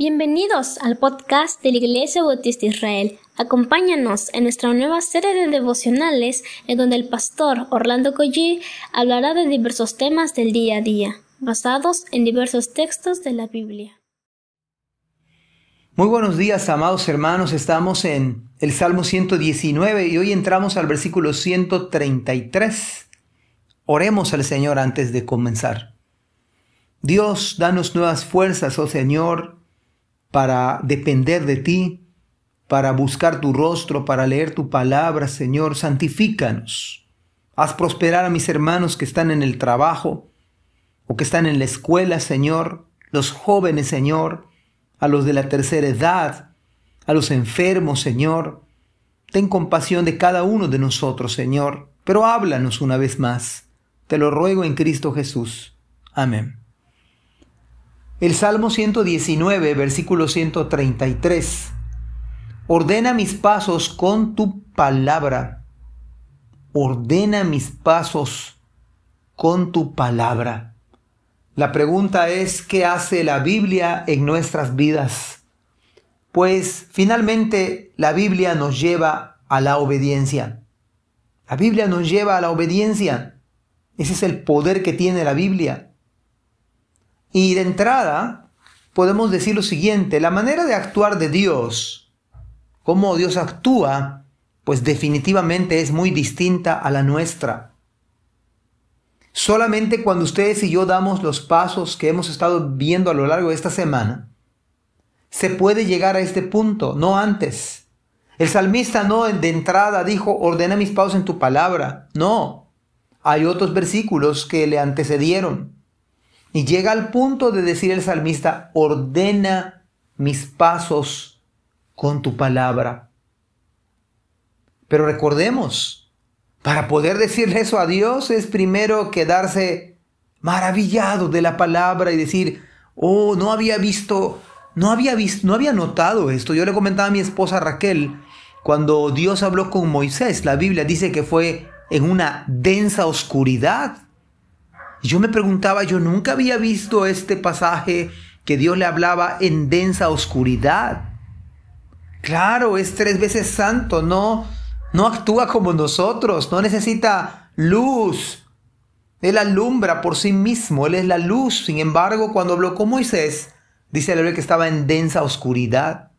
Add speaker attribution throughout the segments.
Speaker 1: Bienvenidos al podcast de la Iglesia Bautista Israel. Acompáñanos en nuestra nueva serie de devocionales en donde el pastor Orlando Collie hablará de diversos temas del día a día, basados en diversos textos de la Biblia.
Speaker 2: Muy buenos días, amados hermanos. Estamos en el Salmo 119 y hoy entramos al versículo 133. Oremos al Señor antes de comenzar. Dios, danos nuevas fuerzas, oh Señor, para depender de ti, para buscar tu rostro, para leer tu palabra, Señor. Santifícanos. Haz prosperar a mis hermanos que están en el trabajo o que están en la escuela, Señor. Los jóvenes, Señor. A los de la tercera edad. A los enfermos, Señor. Ten compasión de cada uno de nosotros, Señor. Pero háblanos una vez más. Te lo ruego en Cristo Jesús. Amén. El Salmo 119, versículo 133. Ordena mis pasos con tu palabra. Ordena mis pasos con tu palabra. La pregunta es, ¿qué hace la Biblia en nuestras vidas? Pues finalmente la Biblia nos lleva a la obediencia. La Biblia nos lleva a la obediencia. Ese es el poder que tiene la Biblia. Y de entrada, podemos decir lo siguiente, la manera de actuar de Dios, cómo Dios actúa, pues definitivamente es muy distinta a la nuestra. Solamente cuando ustedes y yo damos los pasos que hemos estado viendo a lo largo de esta semana, se puede llegar a este punto, no antes. El salmista no de entrada dijo, ordena mis pasos en tu palabra. No, hay otros versículos que le antecedieron. Y llega al punto de decir el salmista, ordena mis pasos con tu palabra. Pero recordemos, para poder decirle eso a Dios es primero quedarse maravillado de la palabra y decir, oh, no había visto, no había visto, no había notado esto. Yo le comentaba a mi esposa Raquel, cuando Dios habló con Moisés, la Biblia dice que fue en una densa oscuridad. Y yo me preguntaba, yo nunca había visto este pasaje que Dios le hablaba en densa oscuridad. Claro, es tres veces santo, no, no actúa como nosotros, no necesita luz. Él alumbra por sí mismo, Él es la luz. Sin embargo, cuando habló con Moisés, dice la Biblia que estaba en densa oscuridad.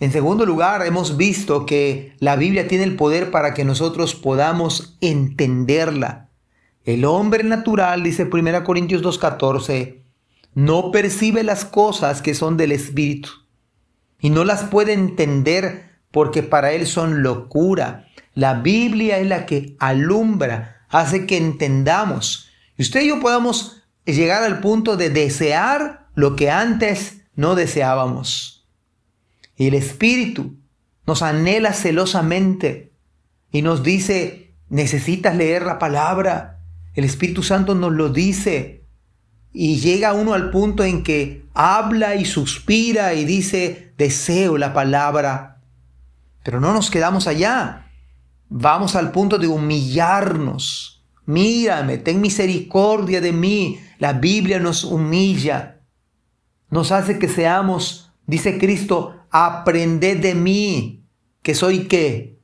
Speaker 2: En segundo lugar, hemos visto que la Biblia tiene el poder para que nosotros podamos entenderla. El hombre natural, dice 1 Corintios 2.14, no percibe las cosas que son del Espíritu y no las puede entender porque para él son locura. La Biblia es la que alumbra, hace que entendamos. Y usted y yo podamos llegar al punto de desear lo que antes no deseábamos. Y el Espíritu nos anhela celosamente y nos dice, necesitas leer la palabra, el Espíritu Santo nos lo dice. Y llega uno al punto en que habla y suspira y dice, deseo la palabra. Pero no nos quedamos allá. Vamos al punto de humillarnos. Mírame, ten misericordia de mí. La Biblia nos humilla. Nos hace que seamos, dice Cristo, aprended de mí, que soy qué?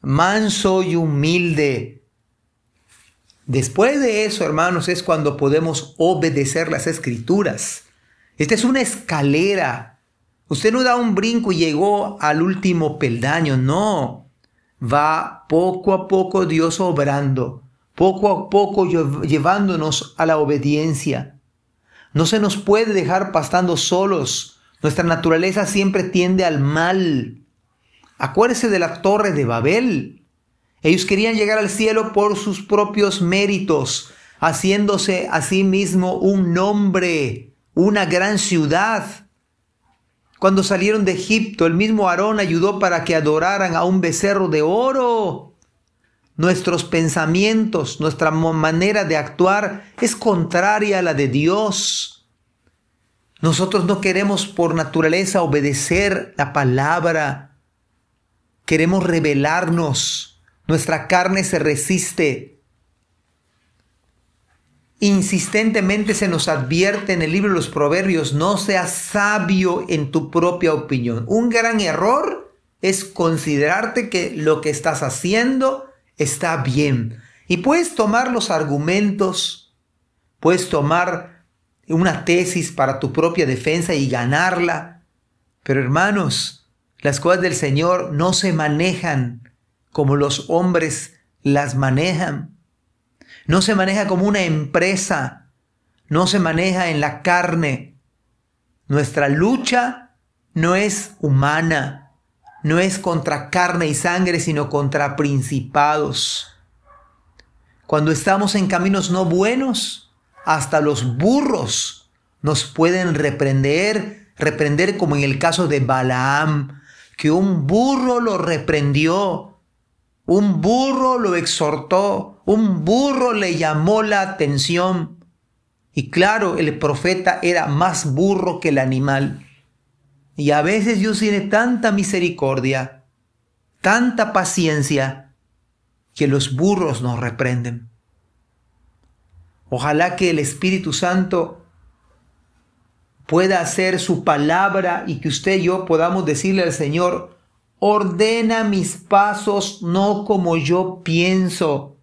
Speaker 2: Manso y humilde Después de eso, hermanos, es cuando podemos obedecer las escrituras. Esta es una escalera. Usted no da un brinco y llegó al último peldaño, no. Va poco a poco Dios obrando, poco a poco llevándonos a la obediencia. No se nos puede dejar pastando solos. Nuestra naturaleza siempre tiende al mal. Acuérdese de la torre de Babel. Ellos querían llegar al cielo por sus propios méritos, haciéndose a sí mismo un nombre, una gran ciudad. Cuando salieron de Egipto, el mismo Aarón ayudó para que adoraran a un becerro de oro. Nuestros pensamientos, nuestra manera de actuar es contraria a la de Dios. Nosotros no queremos por naturaleza obedecer la palabra. Queremos rebelarnos nuestra carne se resiste. Insistentemente se nos advierte en el libro de los Proverbios, no seas sabio en tu propia opinión. Un gran error es considerarte que lo que estás haciendo está bien. Y puedes tomar los argumentos, puedes tomar una tesis para tu propia defensa y ganarla. Pero hermanos, las cosas del Señor no se manejan como los hombres las manejan. No se maneja como una empresa, no se maneja en la carne. Nuestra lucha no es humana, no es contra carne y sangre, sino contra principados. Cuando estamos en caminos no buenos, hasta los burros nos pueden reprender, reprender como en el caso de Balaam, que un burro lo reprendió un burro lo exhortó, un burro le llamó la atención. Y claro, el profeta era más burro que el animal. Y a veces Dios tiene tanta misericordia, tanta paciencia, que los burros nos reprenden. Ojalá que el Espíritu Santo pueda hacer su palabra y que usted y yo podamos decirle al Señor, Ordena mis pasos no como yo pienso,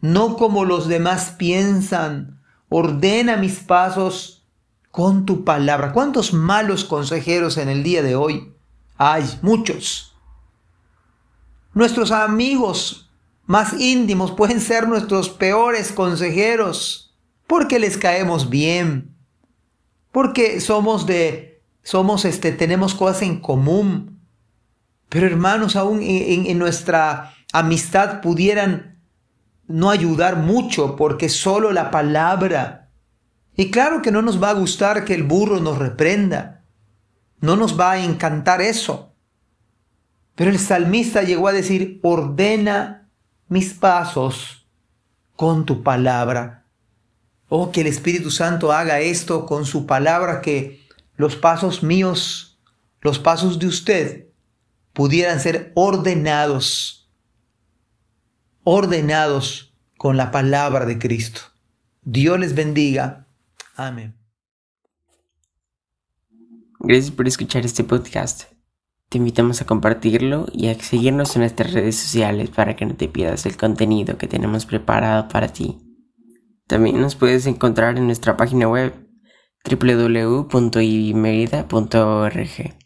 Speaker 2: no como los demás piensan. Ordena mis pasos con tu palabra. ¿Cuántos malos consejeros en el día de hoy? Hay muchos. Nuestros amigos más íntimos pueden ser nuestros peores consejeros porque les caemos bien, porque somos de, somos este, tenemos cosas en común, pero hermanos, aún en, nuestra amistad pudieran no ayudar mucho porque solo la palabra. Y claro que no nos va a gustar que el burro nos reprenda. No nos va a encantar eso. Pero el salmista llegó a decir, ordena mis pasos con tu palabra. Oh, que el Espíritu Santo haga esto con su palabra, que los pasos míos, los pasos de usted, pudieran ser ordenados, ordenados con la palabra de Cristo. Dios les bendiga. Amén.
Speaker 3: Gracias por escuchar este podcast. Te invitamos a compartirlo y a seguirnos en nuestras redes sociales para que no te pierdas el contenido que tenemos preparado para ti. También nos puedes encontrar en nuestra página web www.ibimerida.org